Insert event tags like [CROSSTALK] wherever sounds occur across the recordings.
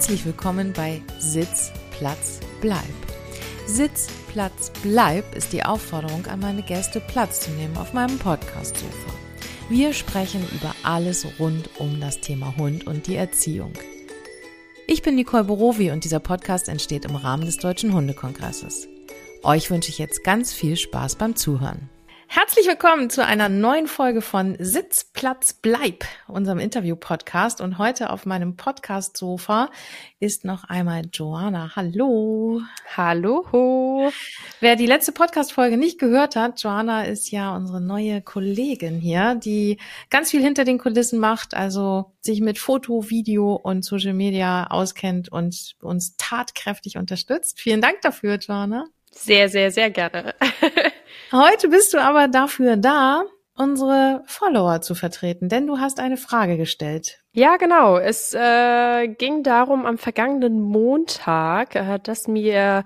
Herzlich willkommen bei Sitz, Platz, Bleib. Sitz, Platz, Bleib ist die Aufforderung an meine Gäste, Platz zu nehmen auf meinem Podcast-Sofa. Wir sprechen über alles rund um das Thema Hund und die Erziehung. Ich bin Nicole Borowi und dieser Podcast entsteht im Rahmen des Deutschen Hundekongresses. Euch wünsche ich jetzt ganz viel Spaß beim Zuhören. Herzlich willkommen zu einer neuen Folge von Sitz, Platz, Bleib, unserem Interview-Podcast. Und heute auf meinem Podcast-Sofa ist noch einmal Joanna. Hallo. Hallo. Wer die letzte Podcast-Folge nicht gehört hat, Joanna ist ja unsere neue Kollegin hier, die ganz viel hinter den Kulissen macht, also sich mit Foto, Video und Social Media auskennt und uns tatkräftig unterstützt. Vielen Dank dafür, Joanna. Sehr, sehr, sehr gerne. [LAUGHS] Heute bist du aber dafür da, unsere Follower zu vertreten, denn du hast eine Frage gestellt. Ja, genau. Es äh, ging darum am vergangenen Montag, äh, dass mir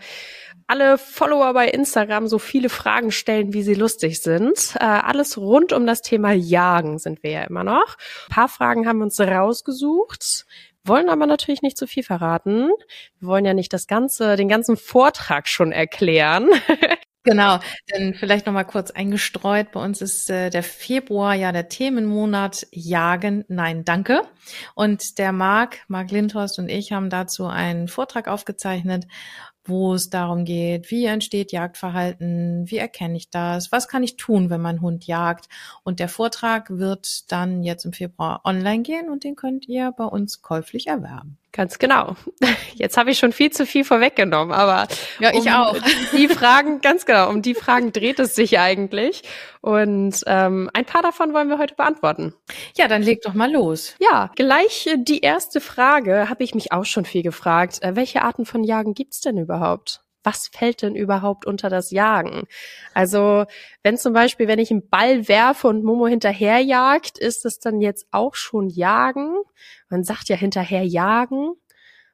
alle Follower bei Instagram so viele Fragen stellen, wie sie lustig sind. Äh, alles rund um das Thema Jagen sind wir ja immer noch. Ein paar Fragen haben wir uns rausgesucht wollen aber natürlich nicht zu viel verraten. Wir wollen ja nicht das ganze, den ganzen Vortrag schon erklären. [LAUGHS] Genau, denn vielleicht noch mal kurz eingestreut. Bei uns ist äh, der Februar ja der Themenmonat Jagen, nein, danke. Und der Marc, Marc Lindhorst und ich haben dazu einen Vortrag aufgezeichnet wo es darum geht, wie entsteht Jagdverhalten, wie erkenne ich das, was kann ich tun, wenn mein Hund jagt. Und der Vortrag wird dann jetzt im Februar online gehen und den könnt ihr bei uns käuflich erwerben. Ganz genau. [LAUGHS] Jetzt habe ich schon viel zu viel vorweggenommen, aber ja, ich um auch. Die Fragen, ganz genau, um die Fragen dreht es sich eigentlich. Und ähm, ein paar davon wollen wir heute beantworten. Ja, dann leg doch mal los. Ja, gleich die erste Frage habe ich mich auch schon viel gefragt. Äh, welche Arten von Jagen gibt's denn überhaupt? Was fällt denn überhaupt unter das Jagen? Also, wenn zum Beispiel, wenn ich einen Ball werfe und Momo hinterherjagt, ist es dann jetzt auch schon Jagen? Man sagt ja hinterherjagen.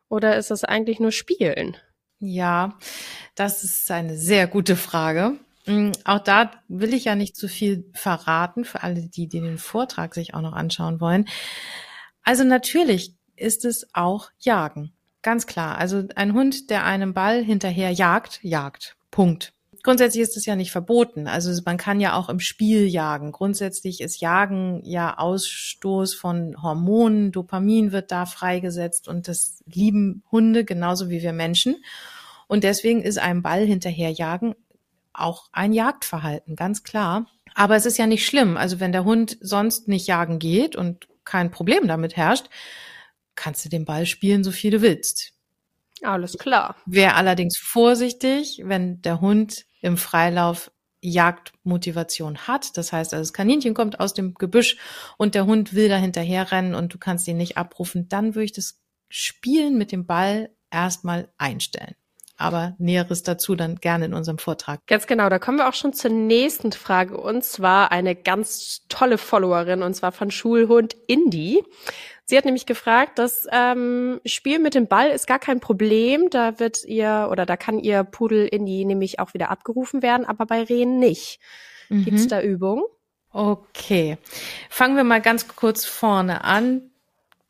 Oder ist es eigentlich nur Spielen? Ja, das ist eine sehr gute Frage. Mm, auch da will ich ja nicht zu viel verraten für alle, die, die den Vortrag sich auch noch anschauen wollen. Also natürlich ist es auch Jagen. Ganz klar. Also ein Hund, der einem Ball hinterher jagt, jagt. Punkt. Grundsätzlich ist es ja nicht verboten. Also man kann ja auch im Spiel jagen. Grundsätzlich ist Jagen ja Ausstoß von Hormonen. Dopamin wird da freigesetzt und das lieben Hunde genauso wie wir Menschen. Und deswegen ist einem Ball hinterher jagen auch ein Jagdverhalten, ganz klar. Aber es ist ja nicht schlimm. Also wenn der Hund sonst nicht jagen geht und kein Problem damit herrscht, kannst du den Ball spielen, so viel du willst. Alles klar. Wäre allerdings vorsichtig, wenn der Hund im Freilauf Jagdmotivation hat. Das heißt, also das Kaninchen kommt aus dem Gebüsch und der Hund will da hinterher rennen und du kannst ihn nicht abrufen, dann würde ich das Spielen mit dem Ball erstmal einstellen. Aber Näheres dazu dann gerne in unserem Vortrag. Ganz genau, da kommen wir auch schon zur nächsten Frage und zwar eine ganz tolle Followerin und zwar von Schulhund Indy. Sie hat nämlich gefragt, das ähm, Spiel mit dem Ball ist gar kein Problem. Da wird ihr oder da kann ihr Pudel in die nämlich auch wieder abgerufen werden, aber bei Rehen nicht. Mhm. Gibt es da Übungen? Okay. Fangen wir mal ganz kurz vorne an.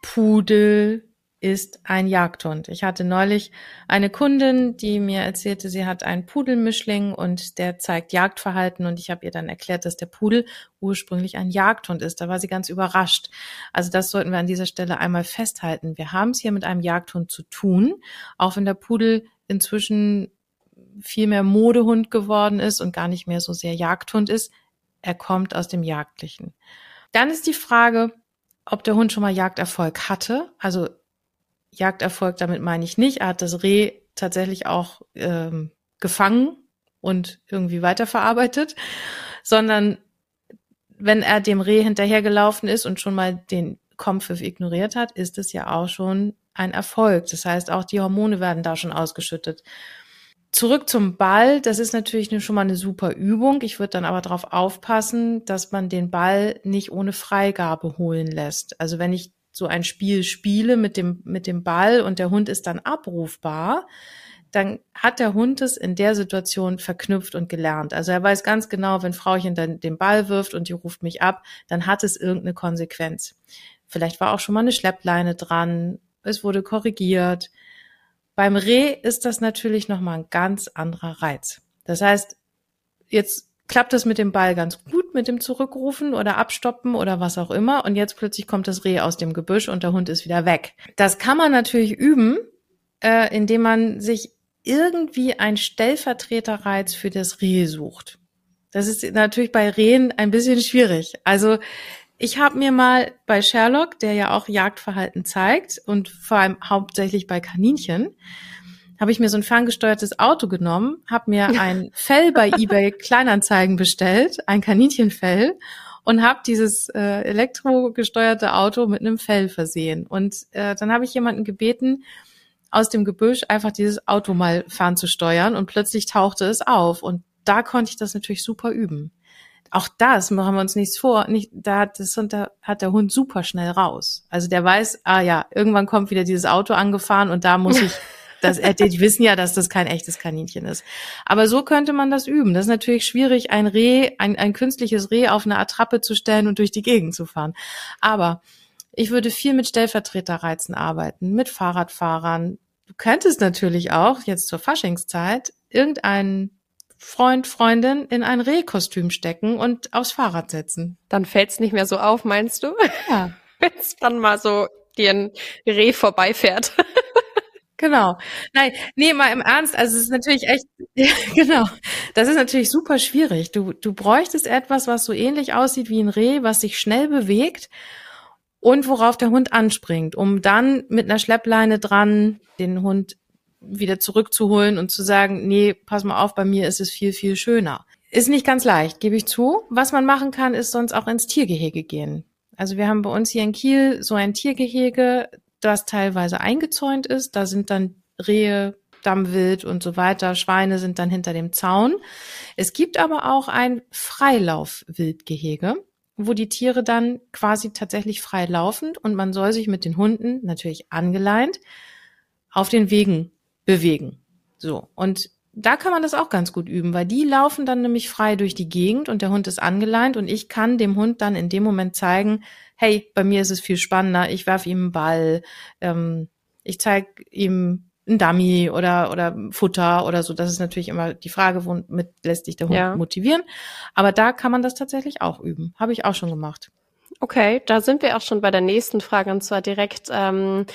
Pudel, ist ein Jagdhund. Ich hatte neulich eine Kundin, die mir erzählte, sie hat einen Pudelmischling und der zeigt Jagdverhalten und ich habe ihr dann erklärt, dass der Pudel ursprünglich ein Jagdhund ist. Da war sie ganz überrascht. Also das sollten wir an dieser Stelle einmal festhalten. Wir haben es hier mit einem Jagdhund zu tun, auch wenn der Pudel inzwischen viel mehr Modehund geworden ist und gar nicht mehr so sehr Jagdhund ist. Er kommt aus dem Jagdlichen. Dann ist die Frage, ob der Hund schon mal Jagderfolg hatte. Also Jagderfolg, damit meine ich nicht. Er hat das Reh tatsächlich auch ähm, gefangen und irgendwie weiterverarbeitet, sondern wenn er dem Reh hinterhergelaufen ist und schon mal den Kompfiff ignoriert hat, ist es ja auch schon ein Erfolg. Das heißt, auch die Hormone werden da schon ausgeschüttet. Zurück zum Ball, das ist natürlich schon mal eine super Übung. Ich würde dann aber darauf aufpassen, dass man den Ball nicht ohne Freigabe holen lässt. Also wenn ich so ein Spiel spiele mit dem, mit dem Ball und der Hund ist dann abrufbar, dann hat der Hund es in der Situation verknüpft und gelernt. Also er weiß ganz genau, wenn Frauchen dann den Ball wirft und die ruft mich ab, dann hat es irgendeine Konsequenz. Vielleicht war auch schon mal eine Schleppleine dran es wurde korrigiert. Beim Reh ist das natürlich nochmal ein ganz anderer Reiz. Das heißt, jetzt klappt es mit dem Ball ganz gut, mit dem Zurückrufen oder Abstoppen oder was auch immer. Und jetzt plötzlich kommt das Reh aus dem Gebüsch und der Hund ist wieder weg. Das kann man natürlich üben, äh, indem man sich irgendwie ein Stellvertreterreiz für das Reh sucht. Das ist natürlich bei Rehen ein bisschen schwierig. Also ich habe mir mal bei Sherlock, der ja auch Jagdverhalten zeigt und vor allem hauptsächlich bei Kaninchen, habe ich mir so ein ferngesteuertes Auto genommen, habe mir ein Fell bei [LAUGHS] eBay Kleinanzeigen bestellt, ein Kaninchenfell und habe dieses äh, elektrogesteuerte Auto mit einem Fell versehen. Und äh, dann habe ich jemanden gebeten, aus dem Gebüsch einfach dieses Auto mal fernzusteuern und plötzlich tauchte es auf und da konnte ich das natürlich super üben. Auch das machen wir uns nichts vor. Nicht, da hat, das, da hat der Hund super schnell raus. Also der weiß, ah ja, irgendwann kommt wieder dieses Auto angefahren und da muss ich das, äh, die wissen ja, dass das kein echtes Kaninchen ist. Aber so könnte man das üben. Das ist natürlich schwierig, ein Reh, ein, ein künstliches Reh auf eine Attrappe zu stellen und durch die Gegend zu fahren. Aber ich würde viel mit Stellvertreterreizen arbeiten, mit Fahrradfahrern. Du könntest natürlich auch jetzt zur Faschingszeit irgendeinen Freund, Freundin in ein Rehkostüm stecken und aufs Fahrrad setzen. Dann fällt's nicht mehr so auf, meinst du? Ja. [LAUGHS] Wenn's dann mal so dir ein Reh vorbeifährt. Genau. Nein, nee, mal im Ernst, also es ist natürlich echt, ja, [LAUGHS] genau. Das ist natürlich super schwierig. Du, du bräuchtest etwas, was so ähnlich aussieht wie ein Reh, was sich schnell bewegt und worauf der Hund anspringt, um dann mit einer Schleppleine dran den Hund wieder zurückzuholen und zu sagen, nee, pass mal auf, bei mir ist es viel, viel schöner. Ist nicht ganz leicht, gebe ich zu. Was man machen kann, ist sonst auch ins Tiergehege gehen. Also wir haben bei uns hier in Kiel so ein Tiergehege, das teilweise eingezäunt ist. Da sind dann Rehe, Dammwild und so weiter. Schweine sind dann hinter dem Zaun. Es gibt aber auch ein Freilaufwildgehege, wo die Tiere dann quasi tatsächlich frei laufen und man soll sich mit den Hunden natürlich angeleint auf den Wegen bewegen. So. Und da kann man das auch ganz gut üben, weil die laufen dann nämlich frei durch die Gegend und der Hund ist angeleint und ich kann dem Hund dann in dem Moment zeigen, hey, bei mir ist es viel spannender, ich werfe ihm einen Ball, ähm, ich zeige ihm ein Dummy oder, oder Futter oder so. Das ist natürlich immer die Frage, womit lässt sich der Hund ja. motivieren. Aber da kann man das tatsächlich auch üben. Habe ich auch schon gemacht. Okay, da sind wir auch schon bei der nächsten Frage und zwar direkt, ähm,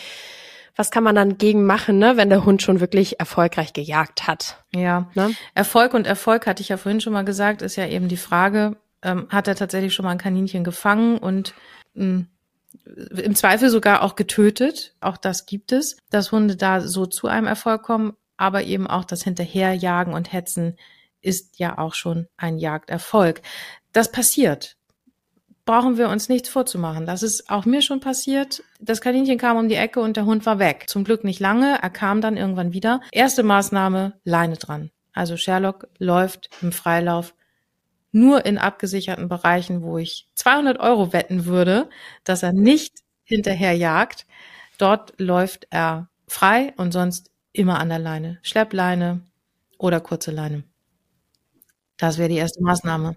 was kann man dann gegen machen, ne, wenn der Hund schon wirklich erfolgreich gejagt hat? Ja, ne? Erfolg und Erfolg hatte ich ja vorhin schon mal gesagt, ist ja eben die Frage, ähm, hat er tatsächlich schon mal ein Kaninchen gefangen und mh, hm, im Zweifel sogar auch getötet. Auch das gibt es, dass Hunde da so zu einem Erfolg kommen, aber eben auch das Hinterherjagen und Hetzen ist ja auch schon ein Jagderfolg. Das passiert brauchen wir uns nichts vorzumachen. Das ist auch mir schon passiert. Das Kaninchen kam um die Ecke und der Hund war weg. Zum Glück nicht lange. Er kam dann irgendwann wieder. Erste Maßnahme, Leine dran. Also Sherlock läuft im Freilauf nur in abgesicherten Bereichen, wo ich 200 Euro wetten würde, dass er nicht hinterher jagt. Dort läuft er frei und sonst immer an der Leine. Schleppleine oder kurze Leine. Das wäre die erste Maßnahme.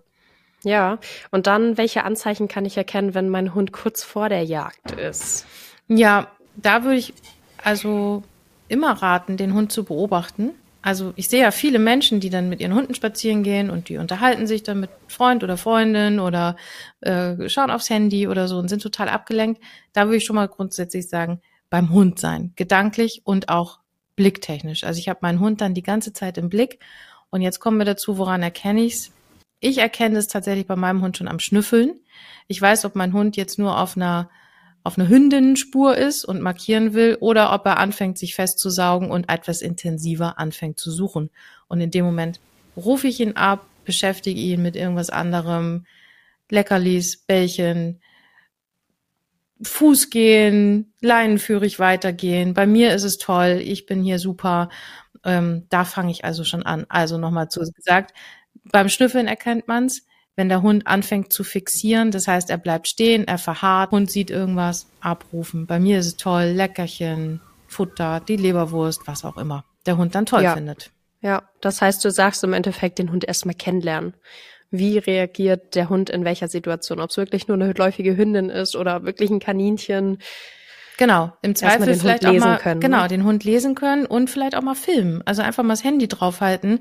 Ja, und dann, welche Anzeichen kann ich erkennen, wenn mein Hund kurz vor der Jagd ist? Ja, da würde ich also immer raten, den Hund zu beobachten. Also ich sehe ja viele Menschen, die dann mit ihren Hunden spazieren gehen und die unterhalten sich dann mit Freund oder Freundin oder äh, schauen aufs Handy oder so und sind total abgelenkt. Da würde ich schon mal grundsätzlich sagen, beim Hund sein, gedanklich und auch blicktechnisch. Also ich habe meinen Hund dann die ganze Zeit im Blick und jetzt kommen wir dazu, woran erkenne ich's? Ich erkenne es tatsächlich bei meinem Hund schon am Schnüffeln. Ich weiß, ob mein Hund jetzt nur auf einer auf einer Hündinnenspur ist und markieren will oder ob er anfängt, sich festzusaugen und etwas intensiver anfängt zu suchen. Und in dem Moment rufe ich ihn ab, beschäftige ihn mit irgendwas anderem, Leckerlis, Bällchen, Fuß gehen, leinenführig weitergehen. Bei mir ist es toll, ich bin hier super. Ähm, da fange ich also schon an. Also nochmal zu gesagt, beim Schnüffeln erkennt man's, wenn der Hund anfängt zu fixieren, das heißt, er bleibt stehen, er verharrt, Hund sieht irgendwas, abrufen. Bei mir ist es toll, Leckerchen, Futter, die Leberwurst, was auch immer der Hund dann toll ja. findet. Ja, das heißt, du sagst im Endeffekt den Hund erstmal kennenlernen. Wie reagiert der Hund in welcher Situation? Ob es wirklich nur eine läufige Hündin ist oder wirklich ein Kaninchen. Genau, im Zweifel den vielleicht Hund auch mal, lesen können, genau, ne? den Hund lesen können und vielleicht auch mal filmen. Also einfach mal das Handy draufhalten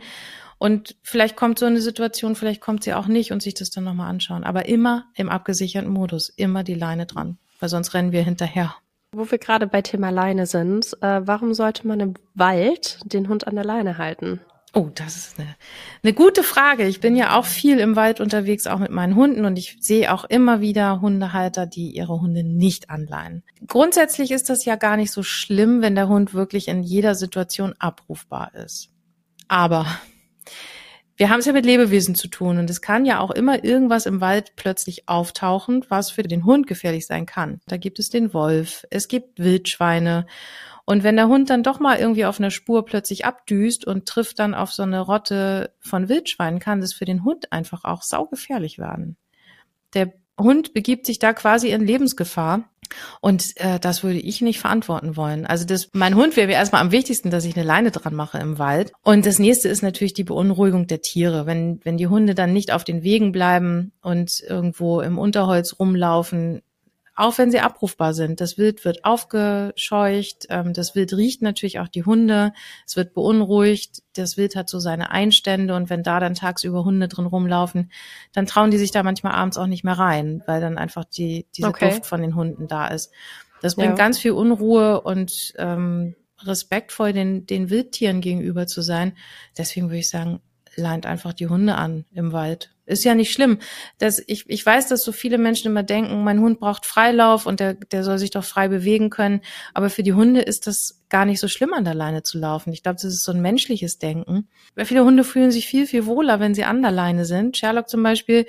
und vielleicht kommt so eine Situation, vielleicht kommt sie auch nicht und sich das dann nochmal anschauen. Aber immer im abgesicherten Modus, immer die Leine dran, weil sonst rennen wir hinterher. Wo wir gerade bei Thema Leine sind, äh, warum sollte man im Wald den Hund an der Leine halten? Oh, das ist eine, eine gute Frage. Ich bin ja auch viel im Wald unterwegs, auch mit meinen Hunden und ich sehe auch immer wieder Hundehalter, die ihre Hunde nicht anleihen. Grundsätzlich ist das ja gar nicht so schlimm, wenn der Hund wirklich in jeder Situation abrufbar ist. Aber wir haben es ja mit Lebewesen zu tun und es kann ja auch immer irgendwas im Wald plötzlich auftauchen, was für den Hund gefährlich sein kann. Da gibt es den Wolf, es gibt Wildschweine und wenn der Hund dann doch mal irgendwie auf einer Spur plötzlich abdüst und trifft dann auf so eine Rotte von Wildschweinen, kann das für den Hund einfach auch saugefährlich werden. Der Hund begibt sich da quasi in Lebensgefahr und äh, das würde ich nicht verantworten wollen. Also das, mein Hund wäre mir erstmal am wichtigsten, dass ich eine Leine dran mache im Wald. Und das nächste ist natürlich die Beunruhigung der Tiere. Wenn, wenn die Hunde dann nicht auf den Wegen bleiben und irgendwo im Unterholz rumlaufen, auch wenn sie abrufbar sind. Das Wild wird aufgescheucht, ähm, das Wild riecht natürlich auch die Hunde, es wird beunruhigt, das Wild hat so seine Einstände und wenn da dann tagsüber Hunde drin rumlaufen, dann trauen die sich da manchmal abends auch nicht mehr rein, weil dann einfach die, diese Okay. Duft von den Hunden da ist. Das bringt Ja. ganz viel Unruhe und ähm, respektvoll den, den Wildtieren gegenüber zu sein. Deswegen würde ich sagen, leint einfach die Hunde an im Wald. Ist ja nicht schlimm. Das, ich, ich weiß, dass so viele Menschen immer denken, mein Hund braucht Freilauf und der, der soll sich doch frei bewegen können. Aber für die Hunde ist das gar nicht so schlimm, an der Leine zu laufen. Ich glaube, das ist so ein menschliches Denken. Weil viele Hunde fühlen sich viel, viel wohler, wenn sie an der Leine sind. Sherlock zum Beispiel,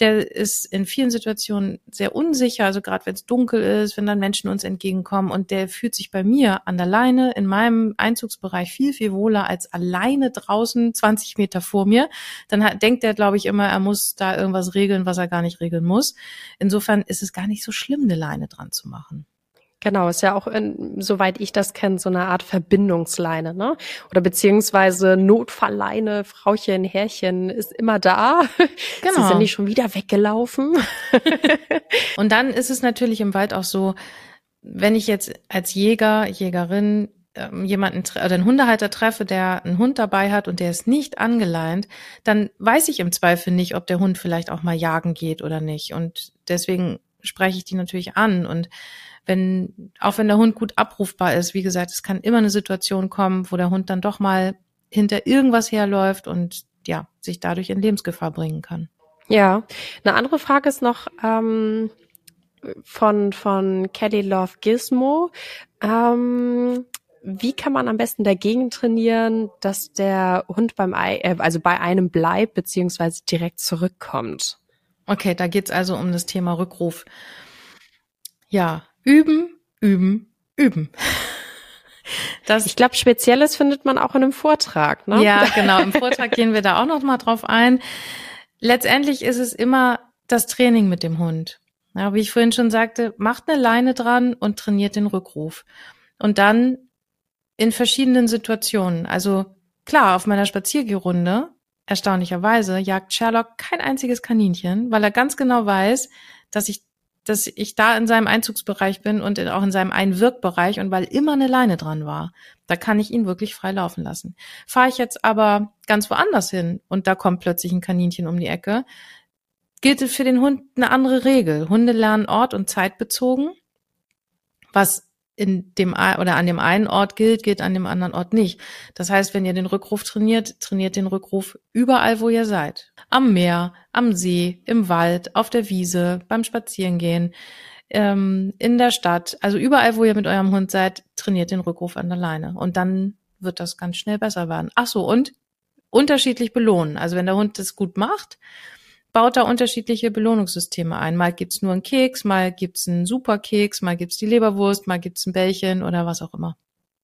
der ist in vielen Situationen sehr unsicher, also gerade wenn es dunkel ist, wenn dann Menschen uns entgegenkommen und der fühlt sich bei mir an der Leine in meinem Einzugsbereich viel, viel wohler als alleine draußen 20 Meter vor mir. Dann hat, denkt er, glaube ich, immer, er muss da irgendwas regeln, was er gar nicht regeln muss. Insofern ist es gar nicht so schlimm, eine Leine dran zu machen. Genau, ist ja auch, in, soweit ich das kenne, so eine Art Verbindungsleine, ne? Oder beziehungsweise Notfallleine, Frauchen, Herrchen ist immer da. Genau. [LAUGHS] Sie sind nicht schon wieder weggelaufen. [LAUGHS] Und dann ist es natürlich im Wald auch so, wenn ich jetzt als Jäger, Jägerin ähm, jemanden oder einen Hundehalter treffe, der einen Hund dabei hat und der ist nicht angeleint, dann weiß ich im Zweifel nicht, ob der Hund vielleicht auch mal jagen geht oder nicht. Und deswegen spreche ich die natürlich an. Und wenn, auch wenn der Hund gut abrufbar ist, wie gesagt, es kann immer eine Situation kommen, wo der Hund dann doch mal hinter irgendwas herläuft und ja, sich dadurch in Lebensgefahr bringen kann. Ja, eine andere Frage ist noch ähm, von von Kelly Love Gizmo. Ähm, wie kann man am besten dagegen trainieren, dass der Hund beim Ei, äh, also bei einem bleibt beziehungsweise direkt zurückkommt? Okay, da geht's also um das Thema Rückruf. Ja, üben, üben, üben. [LAUGHS] Das, Ich glaube, Spezielles findet man auch in einem Vortrag, ne? Ja, genau. Im Vortrag gehen wir da auch noch mal drauf ein. Letztendlich ist es immer das Training mit dem Hund. Ja, wie ich vorhin schon sagte, macht eine Leine dran und trainiert den Rückruf. Und dann in verschiedenen Situationen. Also klar, auf meiner Spaziergehrunde, erstaunlicherweise, jagt Sherlock kein einziges Kaninchen, weil er ganz genau weiß, dass ich dass ich da in seinem Einzugsbereich bin und auch in seinem Einwirkbereich und weil immer eine Leine dran war. Da kann ich ihn wirklich frei laufen lassen. Fahre ich jetzt aber ganz woanders hin und da kommt plötzlich ein Kaninchen um die Ecke, gilt für den Hund eine andere Regel. Hunde lernen Ort und Zeit bezogen. Was in dem oder an dem einen Ort gilt, gilt an dem anderen Ort nicht. Das heißt, wenn ihr den Rückruf trainiert, trainiert den Rückruf überall, wo ihr seid. Am Meer, am See, im Wald, auf der Wiese, beim Spazierengehen, ähm, in der Stadt. Also überall, wo ihr mit eurem Hund seid, trainiert den Rückruf an der Leine. Und dann wird das ganz schnell besser werden. Ach so, und unterschiedlich belohnen. Also wenn der Hund das gut macht, baut da unterschiedliche Belohnungssysteme ein. Mal gibt's nur einen Keks, mal gibt's einen Superkeks, mal gibt's die Leberwurst, mal gibt's ein Bällchen oder was auch immer.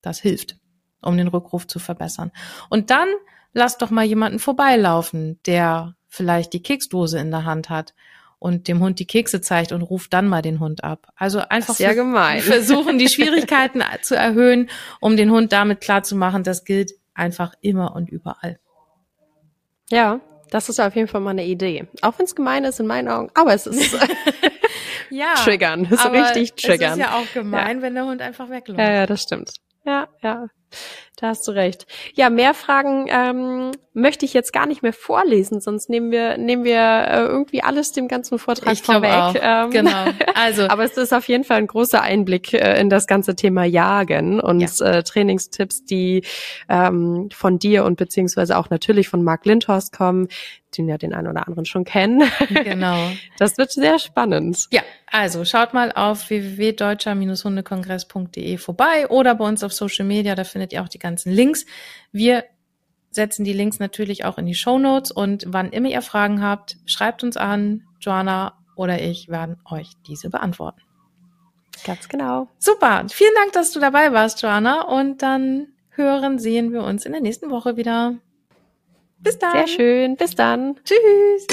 Das hilft, um den Rückruf zu verbessern. Und dann lasst doch mal jemanden vorbeilaufen, der vielleicht die Keksdose in der Hand hat und dem Hund die Kekse zeigt und ruft dann mal den Hund ab. Also einfach Sehr gemein. [LAUGHS] versuchen, die Schwierigkeiten zu erhöhen, um den Hund damit klarzumachen, das gilt einfach immer und überall. Ja, das ist auf jeden Fall mal eine Idee. Auch wenn es gemein ist in meinen Augen, aber es ist [LAUGHS] [LAUGHS] ja, triggern, so richtig triggern. Es ist ja auch gemein, ja. wenn der Hund einfach wegläuft. Ja, ja, das stimmt. Ja, ja. Da hast du recht. Ja, mehr Fragen ähm, möchte ich jetzt gar nicht mehr vorlesen, sonst nehmen wir nehmen wir äh, irgendwie alles dem ganzen Vortrag ich vorweg. Auch. Ähm, genau. [LAUGHS] Also, aber es ist auf jeden Fall ein großer Einblick äh, in das ganze Thema Jagen und ja. äh, Trainingstipps, die ähm, von dir und beziehungsweise auch natürlich von Marc Lindhorst kommen, den ja den einen oder anderen schon kennen. [LAUGHS] Genau. Das wird sehr spannend. Ja, also schaut mal auf www.deutscher-hundekongress.de vorbei oder bei uns auf Social Media, da findet ihr auch die ganzen Links. Wir setzen die Links natürlich auch in die Show Notes und wann immer ihr Fragen habt, schreibt uns an. Joanna oder ich werden euch diese beantworten. Ganz genau. Super. Vielen Dank, dass du dabei warst, Joanna. Und dann hören, sehen wir uns in der nächsten Woche wieder. Bis dann. Sehr schön. Bis dann. Tschüss.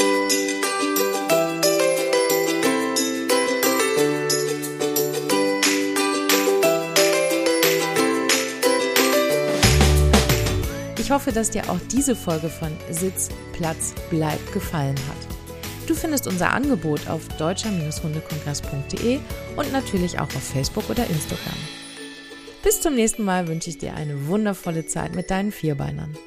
Hoffe, dass dir auch diese Folge von Sitz, Platz, Bleib gefallen hat. Du findest unser Angebot auf deutscher-hundekongress.de und natürlich auch auf Facebook oder Instagram. Bis zum nächsten Mal wünsche ich dir eine wundervolle Zeit mit deinen Vierbeinern.